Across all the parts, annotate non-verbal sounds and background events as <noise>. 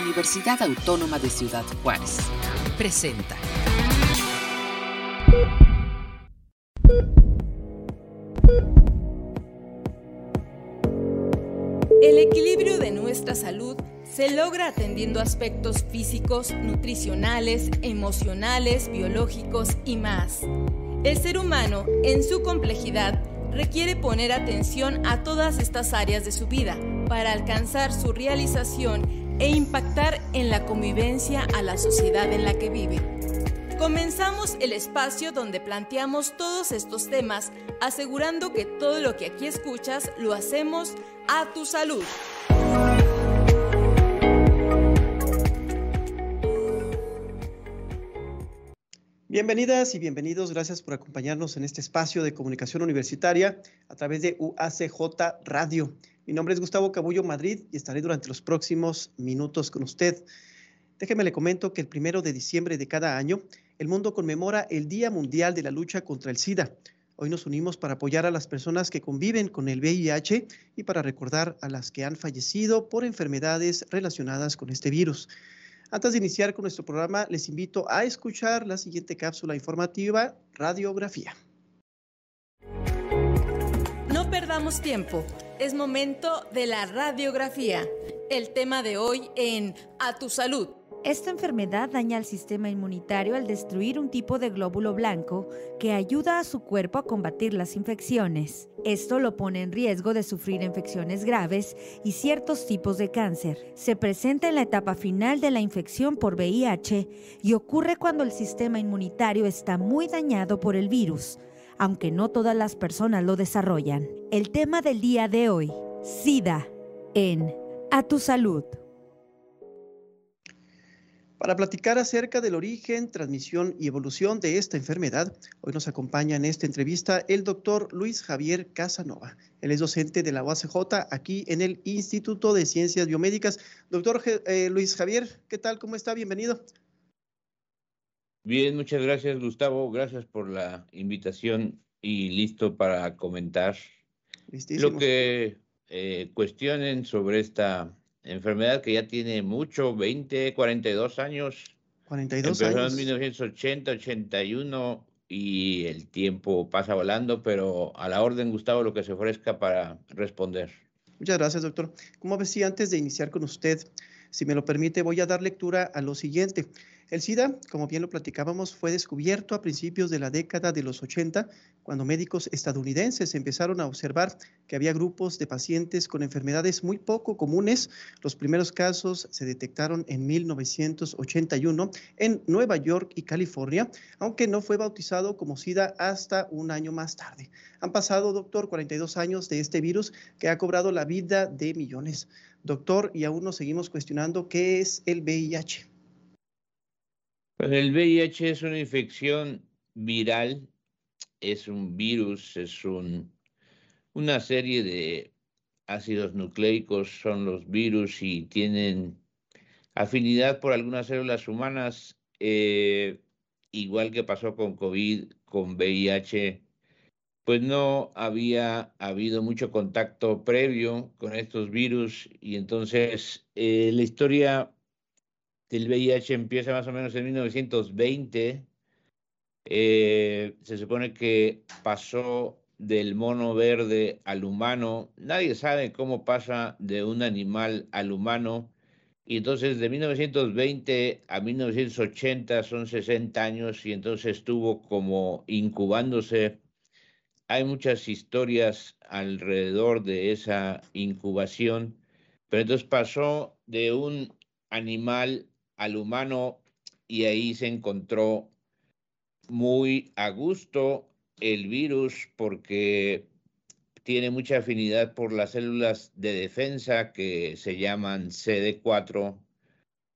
Universidad Autónoma de Ciudad Juárez. Presenta. El equilibrio de nuestra salud se logra atendiendo aspectos físicos, nutricionales, emocionales, biológicos y más. El ser humano, en su complejidad, requiere poner atención a todas estas áreas de su vida para alcanzar su realización e impactar en la convivencia a la sociedad en la que vive. Comenzamos el espacio donde planteamos todos estos temas, asegurando que todo lo que aquí escuchas lo hacemos a tu salud. Bienvenidas y bienvenidos, gracias por acompañarnos en este espacio de comunicación universitaria a través de UACJ Radio. Mi nombre es Gustavo Cabullo Madrid y estaré durante los próximos minutos con usted. Déjeme le comento que el primero de diciembre de cada año, el mundo conmemora el Día Mundial de la Lucha contra el SIDA. Hoy nos unimos para apoyar a las personas que conviven con el VIH y para recordar a las que han fallecido por enfermedades relacionadas con este virus. Antes de iniciar con nuestro programa, les invito a escuchar la siguiente cápsula informativa, Radiografía. No perdamos tiempo, es momento de la radiografía. El tema de hoy en A tu salud. Esta enfermedad daña al sistema inmunitario al destruir un tipo de glóbulo blanco que ayuda a su cuerpo a combatir las infecciones. Esto lo pone en riesgo de sufrir infecciones graves y ciertos tipos de cáncer. Se presenta en la etapa final de la infección por VIH y ocurre cuando el sistema inmunitario está muy dañado por el virus, aunque no todas las personas lo desarrollan. El tema del día de hoy, SIDA, en A tu salud. Para platicar acerca del origen, transmisión y evolución de esta enfermedad, hoy nos acompaña en esta entrevista el doctor Luis Javier Casanova. Él es docente de la UACJ aquí en el Instituto de Ciencias Biomédicas. Doctor eh, Luis Javier, ¿qué tal? ¿Cómo está? Bienvenido. Bien, muchas gracias Gustavo. Gracias por la invitación y listo para comentar lo que eh, cuestionen sobre esta enfermedad que ya tiene mucho, 20, 42 años. 42 Empezó años. en 1980, 81 y el tiempo pasa volando, pero a la orden, Gustavo, lo que se ofrezca para responder. Muchas gracias, doctor. Como decía antes de iniciar con usted, si me lo permite, voy a dar lectura a lo siguiente. El SIDA, como bien lo platicábamos, fue descubierto a principios de la década de los 80, cuando médicos estadounidenses empezaron a observar que había grupos de pacientes con enfermedades muy poco comunes. Los primeros casos se detectaron en 1981 en Nueva York y California, aunque no fue bautizado como SIDA hasta un año más tarde. Han pasado, doctor, 42 años de este virus que ha cobrado la vida de millones. Doctor, y aún nos seguimos cuestionando qué es el VIH. Pues el VIH es una infección viral, es un virus, es un, una serie de ácidos nucleicos, son los virus y tienen afinidad por algunas células humanas, eh, igual que pasó con COVID, con VIH, pues no había habido mucho contacto previo con estos virus y entonces eh, la historia del VIH empieza más o menos en 1920. Eh, se supone que pasó del mono verde al humano. Nadie sabe cómo pasa de un animal al humano. Y entonces de 1920 a 1980 son 60 años y entonces estuvo como incubándose. Hay muchas historias alrededor de esa incubación, pero entonces pasó de un animal al humano y ahí se encontró muy a gusto el virus porque tiene mucha afinidad por las células de defensa que se llaman CD4,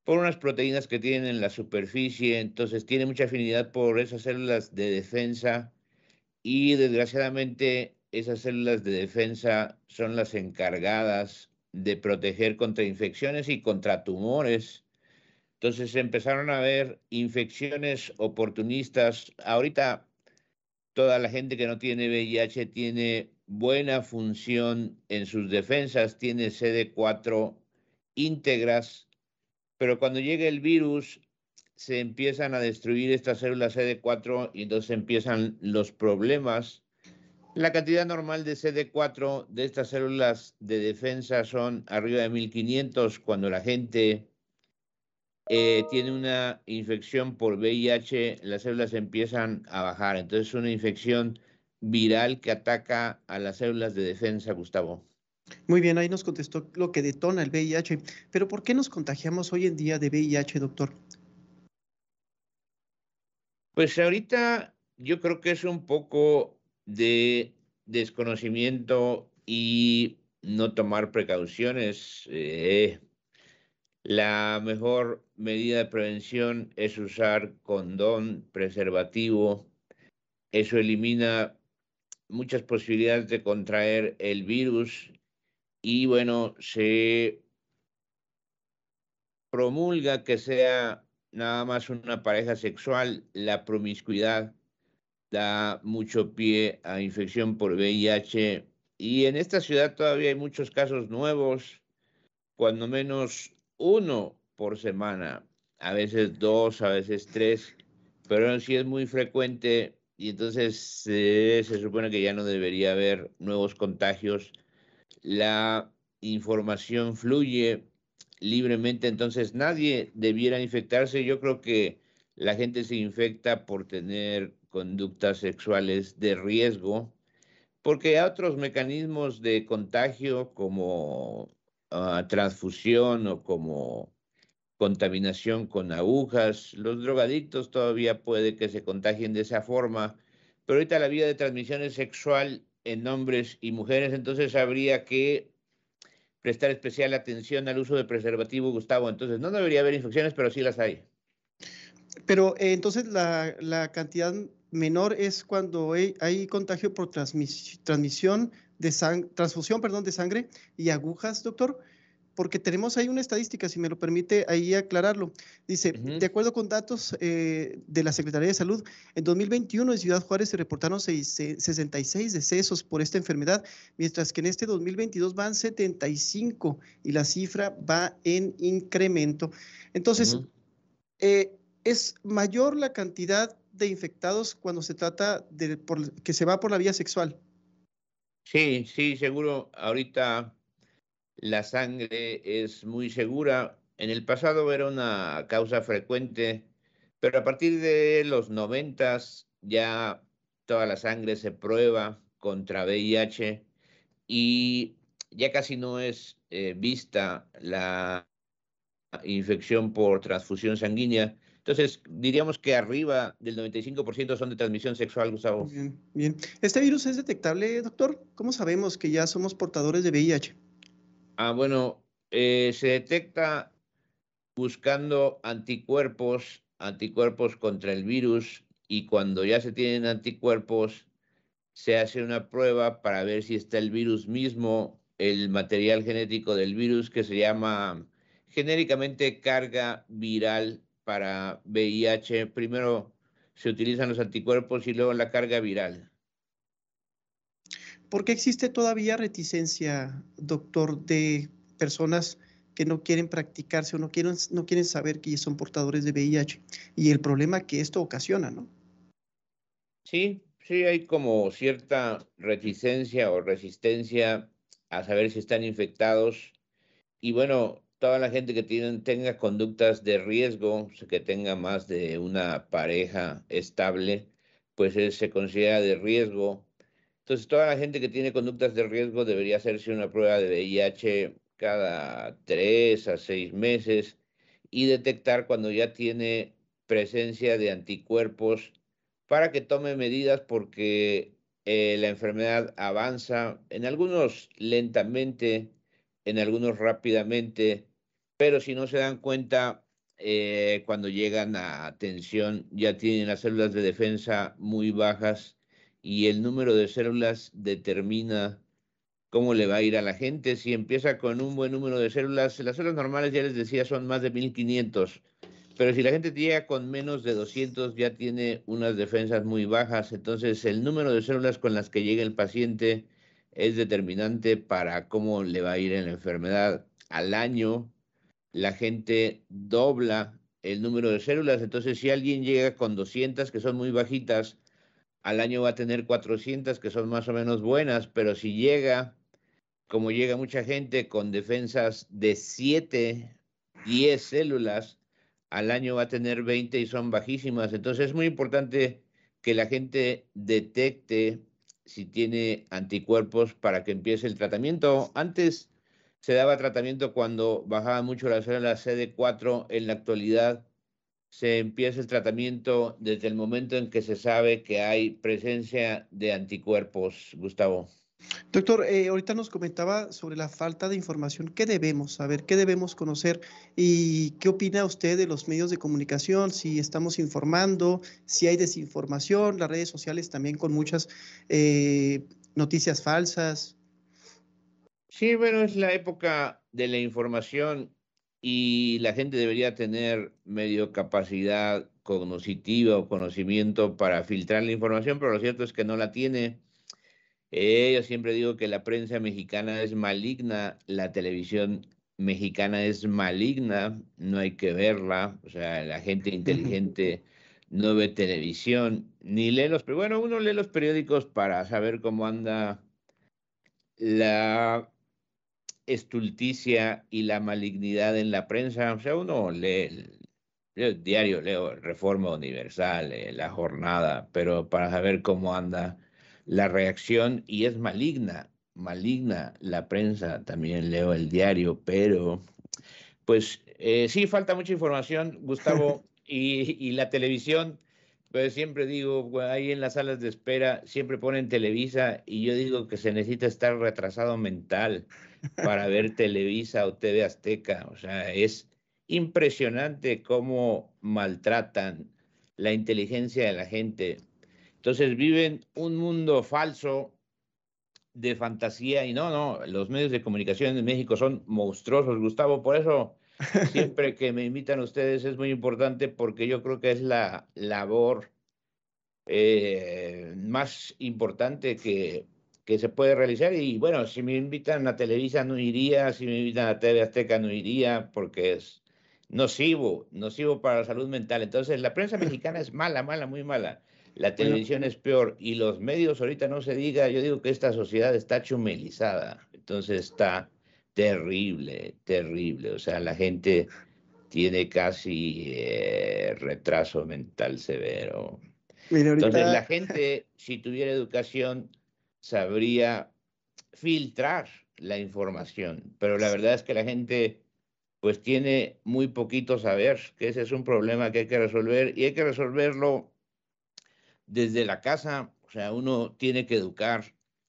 por unas proteínas que tienen en la superficie, entonces tiene mucha afinidad por esas células de defensa y desgraciadamente esas células de defensa son las encargadas de proteger contra infecciones y contra tumores. Entonces empezaron a haber infecciones oportunistas. Ahorita toda la gente que no tiene VIH tiene buena función en sus defensas, tiene CD4 íntegras pero cuando llega el virus se empiezan a destruir estas células CD4 y entonces empiezan los problemas. La cantidad normal de CD4 de estas células de defensa son arriba de 1500 cuando la gente eh, tiene una infección por VIH, las células empiezan a bajar. Entonces es una infección viral que ataca a las células de defensa, Gustavo. Muy bien, ahí nos contestó lo que detona el VIH. Pero ¿por qué nos contagiamos hoy en día de VIH, doctor? Pues ahorita yo creo que es un poco de desconocimiento y no tomar precauciones. Eh, la mejor medida de prevención es usar condón, preservativo. Eso elimina muchas posibilidades de contraer el virus y bueno, se promulga que sea nada más una pareja sexual, la promiscuidad da mucho pie a infección por VIH y en esta ciudad todavía hay muchos casos nuevos, cuando menos uno por semana, a veces dos, a veces tres, pero sí es muy frecuente y entonces se supone que ya no debería haber nuevos contagios la información fluye libremente, entonces nadie debiera infectarse. Yo creo que la gente se infecta por tener conductas sexuales de riesgo, porque hay otros mecanismos de contagio como ah, transfusión o como contaminación con agujas. Los drogadictos todavía puede que se contagien de esa forma, pero ahorita la vía de transmisión es sexual en hombres y mujeres, entonces habría que prestar especial atención al uso de preservativo, Gustavo. Entonces, no debería haber infecciones, pero sí las hay. Pero eh, entonces la, cantidad menor es cuando hay, contagio por transmisión de transfusión, perdón, de sangre y agujas, doctor porque tenemos ahí una estadística, si me lo permite ahí aclararlo. Dice, de acuerdo con datos eh, de la Secretaría de Salud, en 2021 en Ciudad Juárez se reportaron 66 decesos por esta enfermedad, mientras que en este 2022 van 75 y la cifra va en incremento. Entonces, eh, es mayor la cantidad de infectados cuando se trata de que se va por la vía sexual. Sí, sí, seguro. Ahorita la sangre es muy segura. En el pasado era una causa frecuente, pero a partir de los noventas ya toda la sangre se prueba contra VIH y ya casi no es eh, vista la infección por transfusión sanguínea. Entonces, diríamos que arriba del 95% son de transmisión sexual, Gustavo. Bien, bien. ¿Este virus es detectable, doctor? ¿Cómo sabemos que ya somos portadores de VIH? Ah, bueno, eh, se detecta buscando anticuerpos, anticuerpos contra el virus y cuando ya se tienen anticuerpos, se hace una prueba para ver si está el virus mismo, el material genético del virus que se llama genéricamente carga viral para VIH. Primero se utilizan los anticuerpos y luego la carga viral. ¿Por qué existe todavía reticencia, doctor, de personas que no quieren practicarse o no quieren, no quieren saber que son portadores de VIH y el problema que esto ocasiona, ¿no? Sí, sí, hay como cierta reticencia o resistencia a saber si están infectados. Y bueno, toda la gente que tenga conductas de riesgo, que tenga más de una pareja estable, pues se considera de riesgo. Entonces, toda la gente que tiene conductas de riesgo debería hacerse una prueba de VIH cada tres a seis meses y detectar cuando ya tiene presencia de anticuerpos para que tome medidas porque eh, la enfermedad avanza, en algunos lentamente, en algunos rápidamente, pero si no se dan cuenta, eh, cuando llegan a atención ya tienen las células de defensa muy bajas y el número de células determina cómo le va a ir a la gente. Si empieza con un buen número de células, las células normales ya les decía son más de 1500, pero si la gente llega con menos de 200 ya tiene unas defensas muy bajas, entonces el número de células con las que llega el paciente es determinante para cómo le va a ir en la enfermedad al año. La gente dobla el número de células. Entonces, si alguien llega con 200, que son muy bajitas, al año va a tener 400, que son más o menos buenas, pero si llega, como llega mucha gente con defensas de 7, 10 células, al año va a tener 20 y son bajísimas. Entonces, es muy importante que la gente detecte si tiene anticuerpos para que empiece el tratamiento. Antes se daba tratamiento cuando bajaba mucho la célula CD4. En la actualidad se empieza el tratamiento desde el momento en que se sabe que hay presencia de anticuerpos, Gustavo. Doctor, eh, ahorita nos comentaba sobre la falta de información. ¿Qué debemos saber? ¿Qué debemos conocer? ¿Y qué opina usted de los medios de comunicación? Si estamos informando, si hay desinformación, las redes sociales también con muchas eh, noticias falsas. Sí, bueno, es la época de la información y la gente debería tener medio capacidad cognitiva o conocimiento para filtrar la información, pero lo cierto es que no la tiene. Eh, yo siempre digo que la prensa mexicana es maligna, la televisión mexicana es maligna, no hay que verla, o sea, la gente <laughs> inteligente no ve televisión, ni lee los, bueno, uno lee los periódicos para saber cómo anda la estulticia y la malignidad en la prensa, o sea, uno lee el, diario, leo Reforma Universal, La Jornada, pero para saber cómo anda la reacción y es maligna, maligna la prensa, también leo el diario, pero pues eh, sí, falta mucha información, Gustavo, <laughs> y, la televisión, pues siempre digo, ahí en las salas de espera siempre ponen Televisa y yo digo que se necesita estar retrasado mental para ver Televisa o TV Azteca, o sea, es impresionante cómo maltratan la inteligencia de la gente. Entonces viven un mundo falso de fantasía y no, no, los medios de comunicación en México son monstruosos, Gustavo, por eso <laughs> siempre que me invitan ustedes es muy importante porque yo creo que es la labor eh, más importante que, que se puede realizar y bueno, si me invitan a Televisa no iría, si me invitan a TV Azteca no iría porque es nocivo, nocivo para la salud mental. Entonces la prensa <laughs> mexicana es mala, mala, muy mala. La televisión es peor y los medios ahorita no se diga, yo digo que esta sociedad está chumelizada, entonces está terrible, terrible, o sea, la gente tiene casi eh, retraso mental severo. Entonces la gente, si tuviera educación, sabría filtrar la información, pero la verdad es que la gente pues tiene muy poquito saber, que ese es un problema que hay que resolver y hay que resolverlo desde la casa, o sea, uno tiene que educar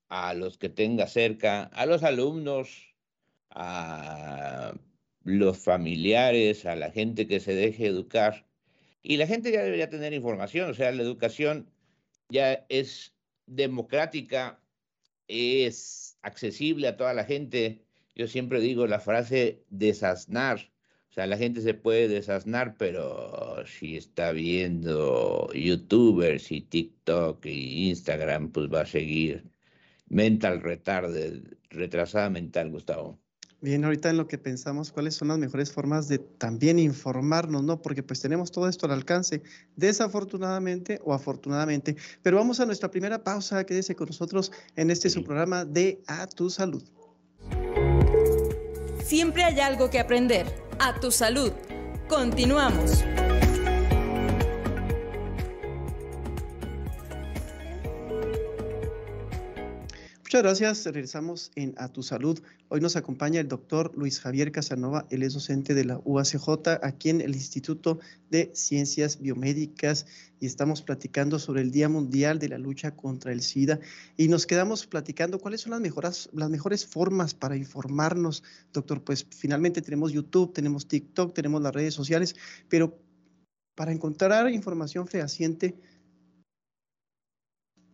a los que tenga cerca, a los alumnos, a los familiares, a la gente que se deje educar. Y la gente ya debería tener información, o sea, la educación ya es democrática, es accesible a toda la gente. Yo siempre digo la frase desasnar, o sea, la gente se puede desasnar, pero si está viendo YouTubers y TikTok y Instagram, pues va a seguir mental retarded, retrasada mental, Gustavo. Bien, ahorita en lo que pensamos, cuáles son las mejores formas de también informarnos, ¿no? Porque pues tenemos todo esto al alcance, desafortunadamente o afortunadamente. Pero vamos a nuestra primera pausa, quédese con nosotros en este su programa de A Tu Salud. Siempre hay algo que aprender a tu salud. Continuamos. Muchas gracias. Regresamos en A Tu Salud. Hoy nos acompaña el doctor Luis Javier Casanova. Él es docente de la UACJ aquí en el Instituto de Ciencias Biomédicas y estamos platicando sobre el Día Mundial de la Lucha contra el SIDA y nos quedamos platicando cuáles son las, mejoras, las mejores formas para informarnos, doctor. Pues finalmente tenemos YouTube, tenemos TikTok, tenemos las redes sociales, pero para encontrar información fehaciente,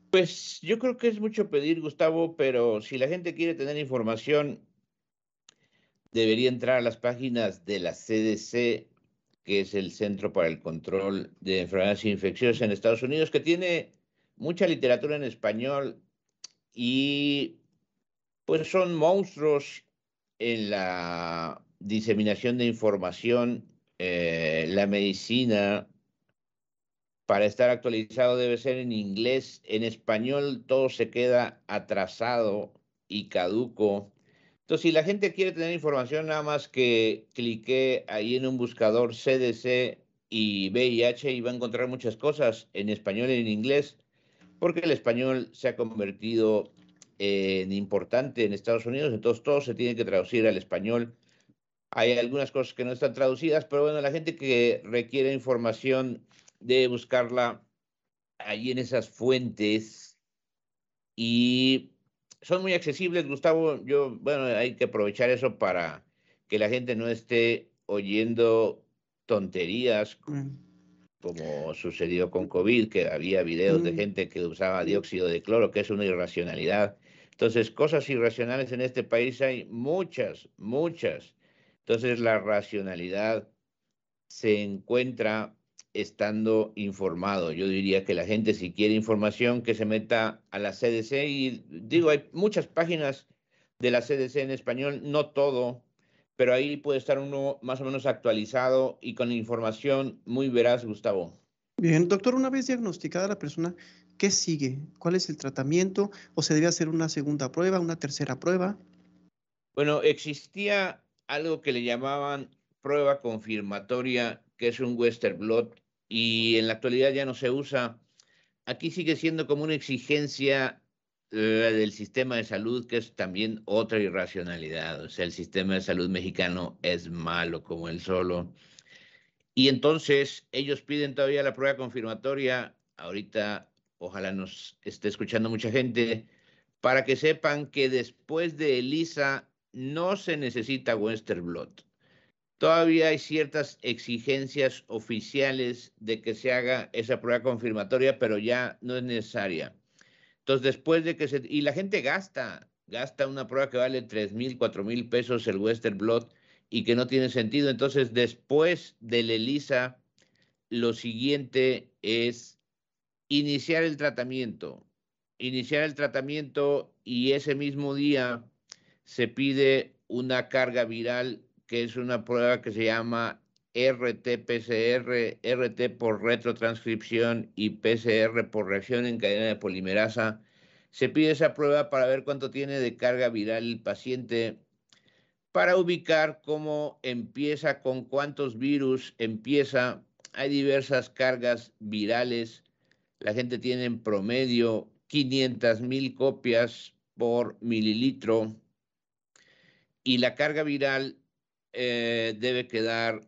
pues yo creo que es mucho pedir, Gustavo, pero si la gente quiere tener información, debería entrar a las páginas de la CDC, que es el Centro para el Control de Enfermedades Infecciosas en Estados Unidos, que tiene mucha literatura en español y pues son monstruos en la diseminación de información, eh, la medicina, para estar actualizado debe ser en inglés. En español todo se queda atrasado y caduco. Entonces, si la gente quiere tener información, nada más que clique ahí en un buscador CDC y VIH y va a encontrar muchas cosas en español y en inglés, porque el español se ha convertido en importante en Estados Unidos, entonces todo se tiene que traducir al español. Hay algunas cosas que no están traducidas, pero bueno, la gente que requiere información debe buscarla ahí en esas fuentes y son muy accesibles, Gustavo. Yo, bueno, hay que aprovechar eso para que la gente no esté oyendo tonterías mm. como sucedió con COVID, que había videos de mm. gente que usaba dióxido de cloro, que es una irracionalidad. Entonces, cosas irracionales en este país hay muchas, muchas. Entonces, la racionalidad se encuentra estando informado. Yo diría que la gente si quiere información que se meta a la CDC y digo, hay muchas páginas de la CDC en español, no todo, pero ahí puede estar uno más o menos actualizado y con información muy veraz, Gustavo. Bien, doctor, una vez diagnosticada la persona, ¿qué sigue? ¿Cuál es el tratamiento? ¿O se debe hacer una segunda prueba, una tercera prueba? Bueno, existía algo que le llamaban prueba confirmatoria, que es un Western Blot, y en la actualidad ya no se usa. Aquí sigue siendo como una exigencia del sistema de salud, que es también otra irracionalidad. O sea, el sistema de salud mexicano es malo como el solo. Y entonces ellos piden todavía la prueba confirmatoria. Ahorita, ojalá nos esté escuchando mucha gente, para que sepan que después de ELISA no se necesita Western Blot. Todavía hay ciertas exigencias oficiales de que se haga esa prueba confirmatoria, pero ya no es necesaria. Entonces, después de que se... Y la gente gasta, gasta una prueba que vale 3 mil, 4 mil pesos el Western Blot y que no tiene sentido. Entonces, después del ELISA, lo siguiente es iniciar el tratamiento. Iniciar el tratamiento y ese mismo día se pide una carga viral que es una prueba que se llama RT-PCR, RT por retrotranscripción y PCR por reacción en cadena de polimerasa. Se pide esa prueba para ver cuánto tiene de carga viral el paciente, para ubicar cómo empieza, con cuántos virus empieza. Hay diversas cargas virales. La gente tiene en promedio 500 mil copias por mililitro. Y la carga viral eh, debe quedar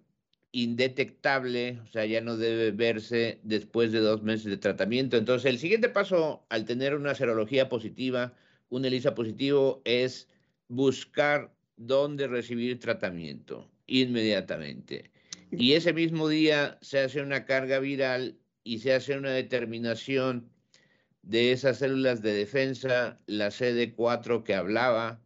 indetectable, o sea, ya no debe verse después de dos meses de tratamiento. Entonces, el siguiente paso al tener una serología positiva, un ELISA positivo, es buscar dónde recibir tratamiento inmediatamente. Y ese mismo día se hace una carga viral y se hace una determinación de esas células de defensa, la CD4 que hablaba,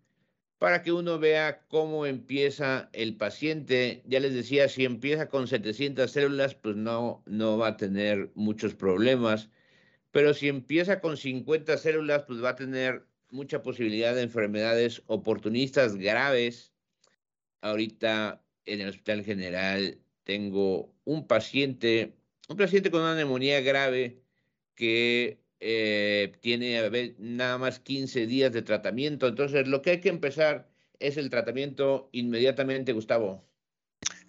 para que uno vea cómo empieza el paciente. Ya les decía, si empieza con 700 células, pues no, no va a tener muchos problemas, pero si empieza con 50 células, pues va a tener mucha posibilidad de enfermedades oportunistas graves. Ahorita en el Hospital General tengo un paciente, un paciente con una neumonía grave que eh, tiene nada más 15 días de tratamiento. Entonces, lo que hay que empezar es el tratamiento inmediatamente, Gustavo.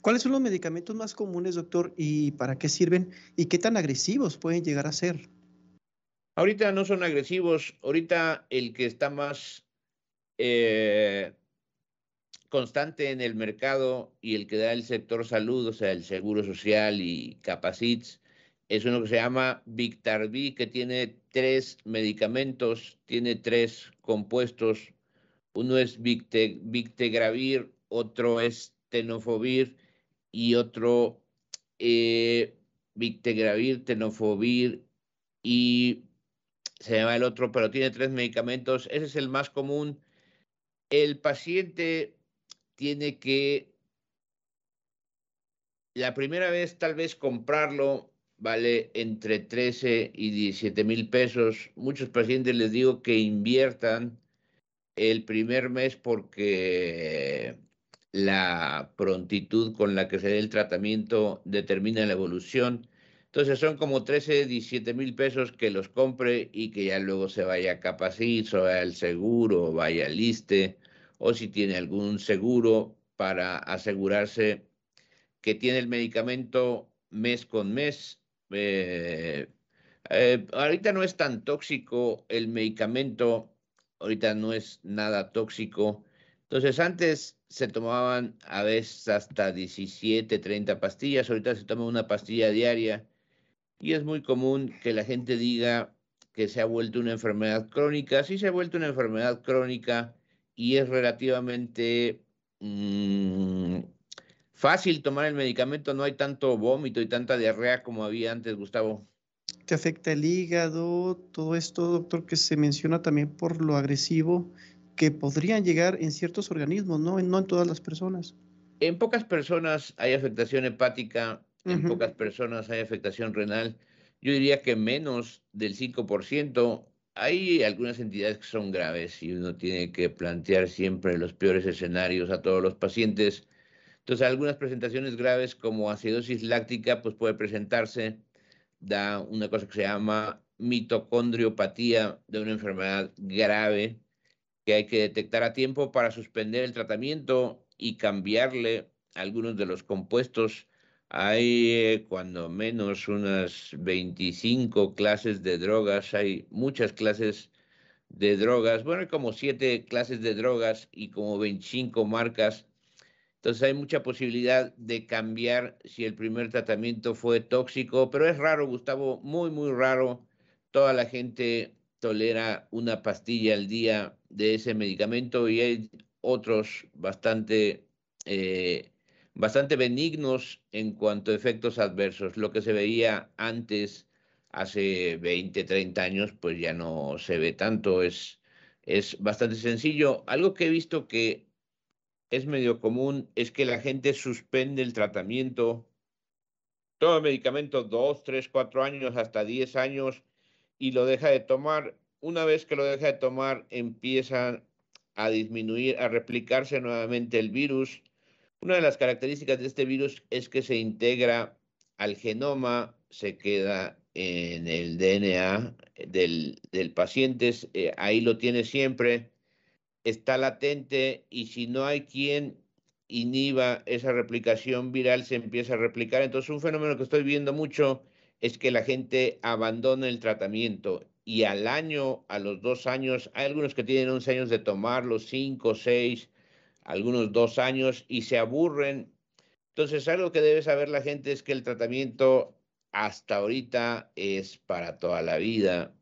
¿Cuáles son los medicamentos más comunes, doctor, y para qué sirven y qué tan agresivos pueden llegar a ser? Ahorita no son agresivos. Ahorita el que está más eh, constante en el mercado y el que da el sector salud, o sea, el Seguro Social y Capacits, es uno que se llama Victarbi, que tiene tres medicamentos, tiene tres compuestos. Uno es Victegravir, otro es Tenofovir y otro eh, Victegravir, Tenofovir y se llama el otro, pero tiene tres medicamentos. Ese es el más común. El paciente tiene que la primera vez tal vez comprarlo vale entre 13 y 17 mil pesos. Muchos pacientes les digo que inviertan el primer mes porque la prontitud con la que se dé el tratamiento determina la evolución. Entonces son como 13, 17 mil pesos que los compre y que ya luego se vaya a Capacit, o vaya al seguro, vaya al ISTE, o si tiene algún seguro para asegurarse que tiene el medicamento mes con mes. Eh, eh, ahorita no es tan tóxico el medicamento, ahorita no es nada tóxico. Entonces antes se tomaban a veces hasta 17, 30 pastillas, ahorita se toma una pastilla diaria y es muy común que la gente diga que se ha vuelto una enfermedad crónica. Sí se ha vuelto una enfermedad crónica y es relativamente mm, fácil tomar el medicamento, no hay tanto vómito y tanta diarrea como había antes, Gustavo. ¿Te afecta el hígado? Todo esto, doctor, que se menciona también por lo agresivo que podrían llegar en ciertos organismos, ¿no? No en todas las personas. En pocas personas hay afectación hepática, en pocas personas hay afectación renal. Yo diría que menos del 5%. Hay algunas entidades que son graves y uno tiene que plantear siempre los peores escenarios a todos los pacientes. Entonces, algunas presentaciones graves como acidosis láctica, pues puede presentarse, da una cosa que se llama mitocondriopatía de una enfermedad grave que hay que detectar a tiempo para suspender el tratamiento y cambiarle algunos de los compuestos. Hay eh, cuando menos unas 25 clases de drogas, hay muchas clases de drogas, bueno, hay como siete clases de drogas y como 25 marcas. Entonces hay mucha posibilidad de cambiar si el primer tratamiento fue tóxico, pero es raro, Gustavo, muy, muy raro. Toda la gente tolera una pastilla al día de ese medicamento y hay otros bastante, eh, bastante benignos en cuanto a efectos adversos. Lo que se veía antes, hace 20, 30 años, pues ya no se ve tanto, es, es bastante sencillo. Algo que he visto que es medio común es que la gente suspende el tratamiento, el medicamento, dos, tres, cuatro años, hasta 10 años, y lo deja de tomar. Una vez que lo deja de tomar, empieza a disminuir, a replicarse nuevamente el virus. Una de las características de este virus es que se integra al genoma, se queda en el DNA del, del paciente, eh, ahí lo tiene siempre, está latente y si no hay quien inhiba esa replicación viral, se empieza a replicar. Entonces, un fenómeno que estoy viendo mucho es que la gente abandona el tratamiento y al año, a los dos años, hay algunos que tienen 11 años de tomarlo, 5, 6, algunos dos años y se aburren. Entonces, algo que debe saber la gente es que el tratamiento hasta ahorita es para toda la vida,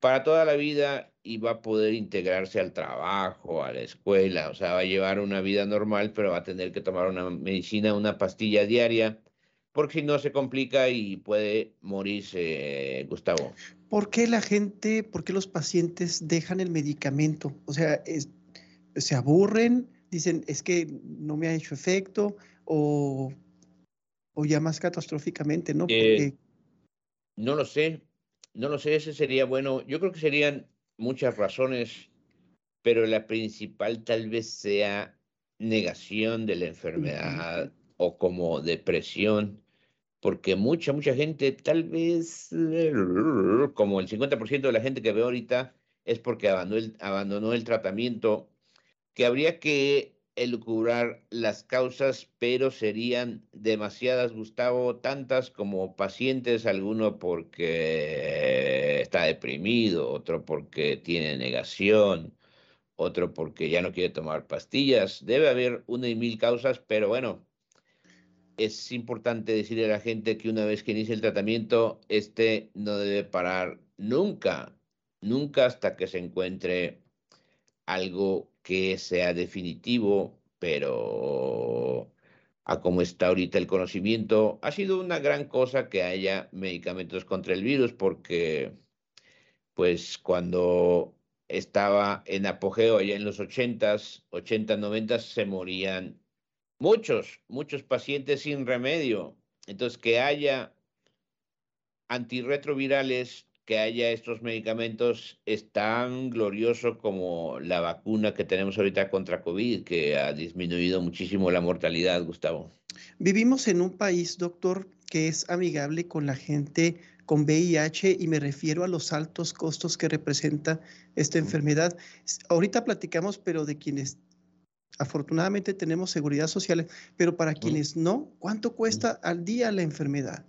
para toda la vida y va a poder integrarse al trabajo, a la escuela, o sea, va a llevar una vida normal, pero va a tener que tomar una medicina, una pastilla diaria porque si no se complica y puede morirse, Gustavo. ¿Por qué la gente, por qué los pacientes dejan el medicamento? O sea, se aburren, dicen, es que no me ha hecho efecto, o, o ya más catastróficamente, ¿no? Eh, no lo sé, no lo sé, ese sería bueno. Yo creo que serían muchas razones, pero la principal tal vez sea negación de la enfermedad o como depresión porque mucha, mucha gente, tal vez como el 50% de la gente que veo ahorita es porque abandonó el, abandonó el tratamiento, que habría que elucubrar las causas, pero serían demasiadas, Gustavo, tantas como pacientes, alguno porque está deprimido, otro porque tiene negación, otro porque ya no quiere tomar pastillas. Debe haber una y mil causas, pero bueno, es importante decirle a la gente que una vez que inicie el tratamiento, este no debe parar nunca, nunca hasta que se encuentre algo que sea definitivo, pero a como está ahorita el conocimiento, ha sido una gran cosa que haya medicamentos contra el virus, porque pues cuando estaba en apogeo allá en los 80s, 80, 90 se morían muchos, muchos pacientes sin remedio. Entonces, que haya antirretrovirales que haya estos medicamentos es tan glorioso como la vacuna que tenemos ahorita contra COVID, que ha disminuido muchísimo la mortalidad, Gustavo. Vivimos en un país, doctor, que es amigable con la gente con VIH y me refiero a los altos costos que representa esta enfermedad. Ahorita platicamos, pero de quienes afortunadamente tenemos seguridad social, pero para quienes no, ¿cuánto cuesta al día la enfermedad?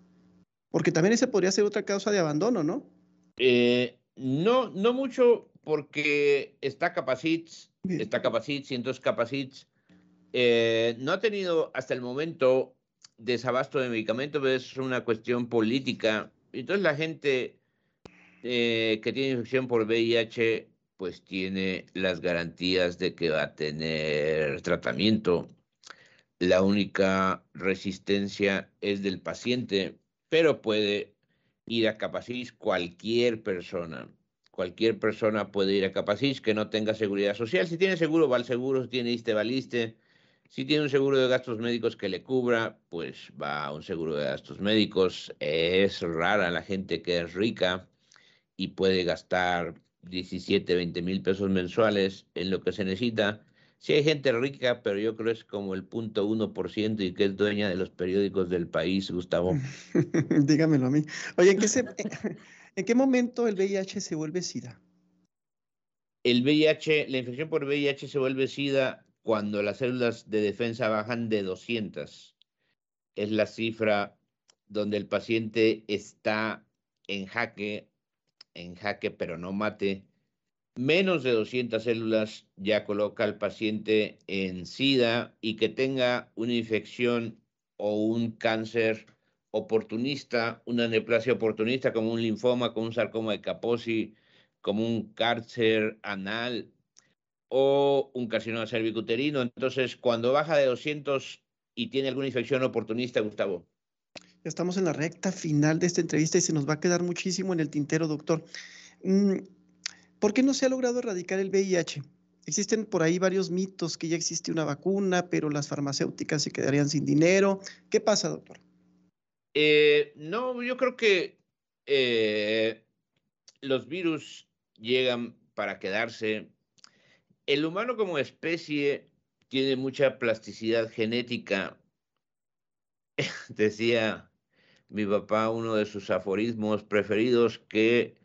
Porque también ese podría ser otra causa de abandono, ¿no? Eh, no, no mucho, porque está Capacits, está Capacits y entonces Capacits eh, no ha tenido hasta el momento desabasto de medicamentos, es una cuestión política. Entonces la gente eh, que tiene infección por VIH, pues tiene las garantías de que va a tener tratamiento. La única resistencia es del paciente, pero puede ir a Capacis cualquier persona. Cualquier persona puede ir a Capacis que no tenga seguridad social. Si tiene seguro, va al seguro. Si tiene ISTE, va al. Si tiene un seguro de gastos médicos que le cubra, pues va a un seguro de gastos médicos. Es rara la gente que es rica y puede gastar 17, 20 mil pesos mensuales en lo que se necesita. Si hay gente rica, pero yo creo que es como el punto uno por ciento y que es dueña de los periódicos del país, Gustavo. <laughs> Dígamelo a mí. Oye, ¿en qué, <laughs> ¿en qué momento el VIH se vuelve SIDA? El VIH, la infección por VIH se vuelve SIDA cuando las células de defensa bajan de 200. Es la cifra donde el paciente está en jaque, en jaque pero no mate, menos de 200 células ya coloca al paciente en SIDA y que tenga una infección o un cáncer oportunista, una neoplasia oportunista como un linfoma, como un sarcoma de Kaposi, como un cáncer anal o un carcinoma cervicuterino. Entonces, cuando baja de 200 y tiene alguna infección oportunista, Gustavo. Estamos en la recta final de esta entrevista y se nos va a quedar muchísimo en el tintero, doctor. Mm, ¿Por qué no se ha logrado erradicar el VIH? Existen por ahí varios mitos que ya existe una vacuna, pero las farmacéuticas se quedarían sin dinero. ¿Qué pasa, doctor? Eh, no, yo creo que eh, los virus llegan para quedarse. El humano como especie tiene mucha plasticidad genética. <laughs> Decía mi papá, uno de sus aforismos preferidos, que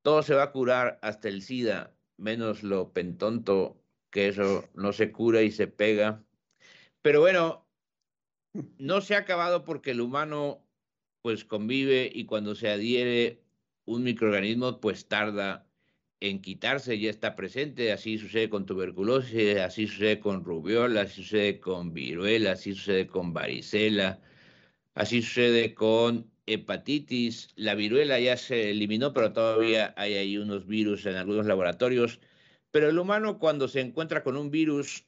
todo se va a curar hasta el SIDA, menos lo pentonto, que eso no se cura y se pega. Pero bueno, no se ha acabado porque el humano pues convive y cuando se adhiere un microorganismo pues tarda en quitarse, ya está presente, así sucede con tuberculosis, así sucede con rubiola, así sucede con viruela, así sucede con varicela, así sucede con hepatitis, la viruela ya se eliminó, pero todavía hay ahí unos virus en algunos laboratorios. Pero el humano cuando se encuentra con un virus,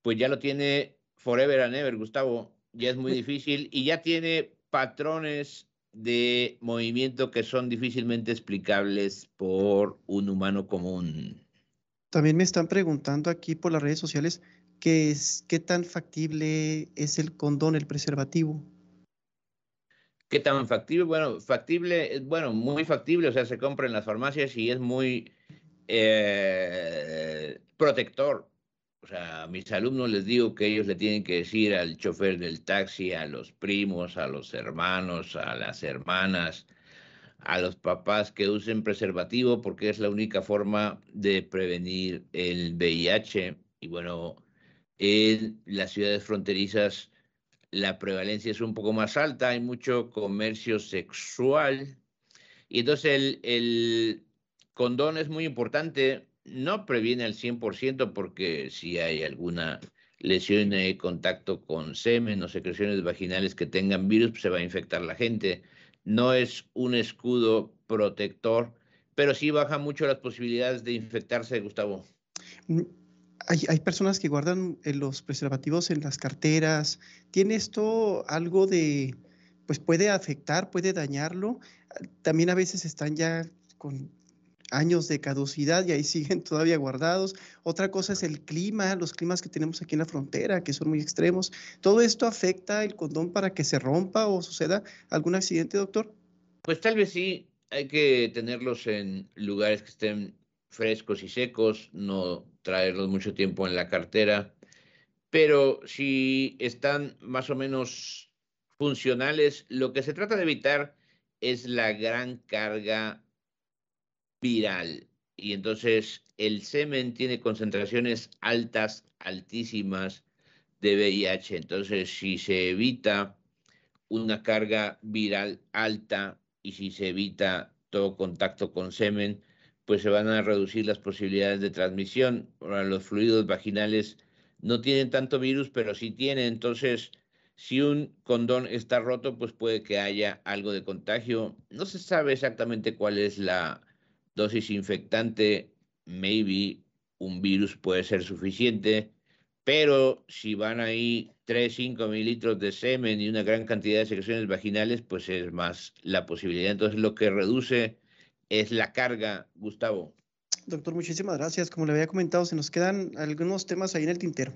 pues ya lo tiene forever and ever, Gustavo. Ya es muy difícil y ya tiene patrones de movimiento que son difícilmente explicables por un humano común. También me están preguntando aquí por las redes sociales qué, es, qué tan factible es el condón, el preservativo. ¿Qué tan factible? Bueno, factible, bueno, muy factible, o sea, se compra en las farmacias y es muy eh, protector. O sea, a mis alumnos les digo que ellos le tienen que decir al chofer del taxi, a los primos, a los hermanos, a las hermanas, a los papás que usen preservativo porque es la única forma de prevenir el VIH. Y bueno, en las ciudades fronterizas la prevalencia es un poco más alta, hay mucho comercio sexual. Y entonces el, el condón es muy importante, no previene al 100% porque si hay alguna lesión de contacto con semen o secreciones vaginales que tengan virus, pues se va a infectar la gente. No es un escudo protector, pero sí baja mucho las posibilidades de infectarse, Gustavo. Mm, hay, personas que guardan los preservativos en las carteras. ¿Tiene esto algo de, pues puede afectar, puede dañarlo? También a veces están ya con años de caducidad y ahí <laughs> siguen todavía guardados. Otra cosa es el clima, los climas que tenemos aquí en la frontera, que son muy extremos. ¿Todo esto afecta el condón para que se rompa o suceda algún accidente, doctor? Pues tal vez sí. hay que tenerlos en lugares que estén frescos y secos, no traerlos mucho tiempo en la cartera, pero si están más o menos funcionales, lo que se trata de evitar es la gran carga viral. Y entonces el semen tiene concentraciones altas, altísimas de VIH. Entonces, si se evita una carga viral alta y si se evita todo contacto con semen, pues se van a reducir las posibilidades de transmisión. Los fluidos vaginales no tienen tanto virus, pero sí tienen. Entonces, si un condón está roto, pues puede que haya algo de contagio. No se sabe exactamente cuál es la dosis infectante. Maybe un virus puede ser suficiente, pero si van ahí 3, 5 mililitros de semen y una gran cantidad de secreciones vaginales, pues es más la posibilidad. Entonces, lo que reduce es la carga, Gustavo. Doctor, muchísimas gracias. Como le había comentado, se nos quedan algunos temas ahí en el tintero.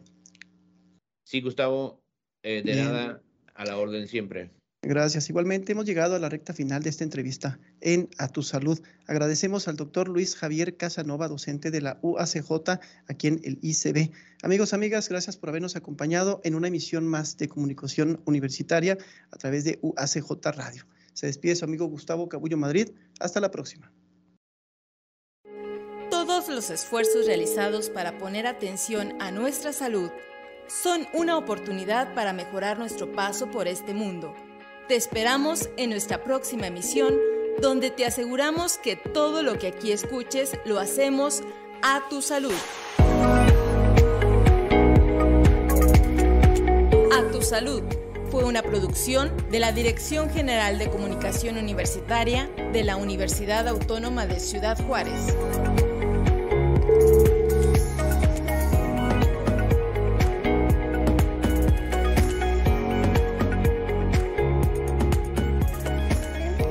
Sí, Gustavo, eh, de nada, a la orden siempre. Gracias. Igualmente hemos llegado a la recta final de esta entrevista en A Tu Salud. Agradecemos al doctor Luis Javier Casanova, docente de la UACJ aquí en el ICB. Amigos, amigas, gracias por habernos acompañado en una emisión más de comunicación universitaria a través de UACJ Radio. Se despide su amigo Gustavo Cabullo Madrid. Hasta la próxima. Todos los esfuerzos realizados para poner atención a nuestra salud son una oportunidad para mejorar nuestro paso por este mundo. Te esperamos en nuestra próxima emisión, donde te aseguramos que todo lo que aquí escuches lo hacemos a tu salud. A tu salud fue una producción de la Dirección General de Comunicación Universitaria de la Universidad Autónoma de Ciudad Juárez.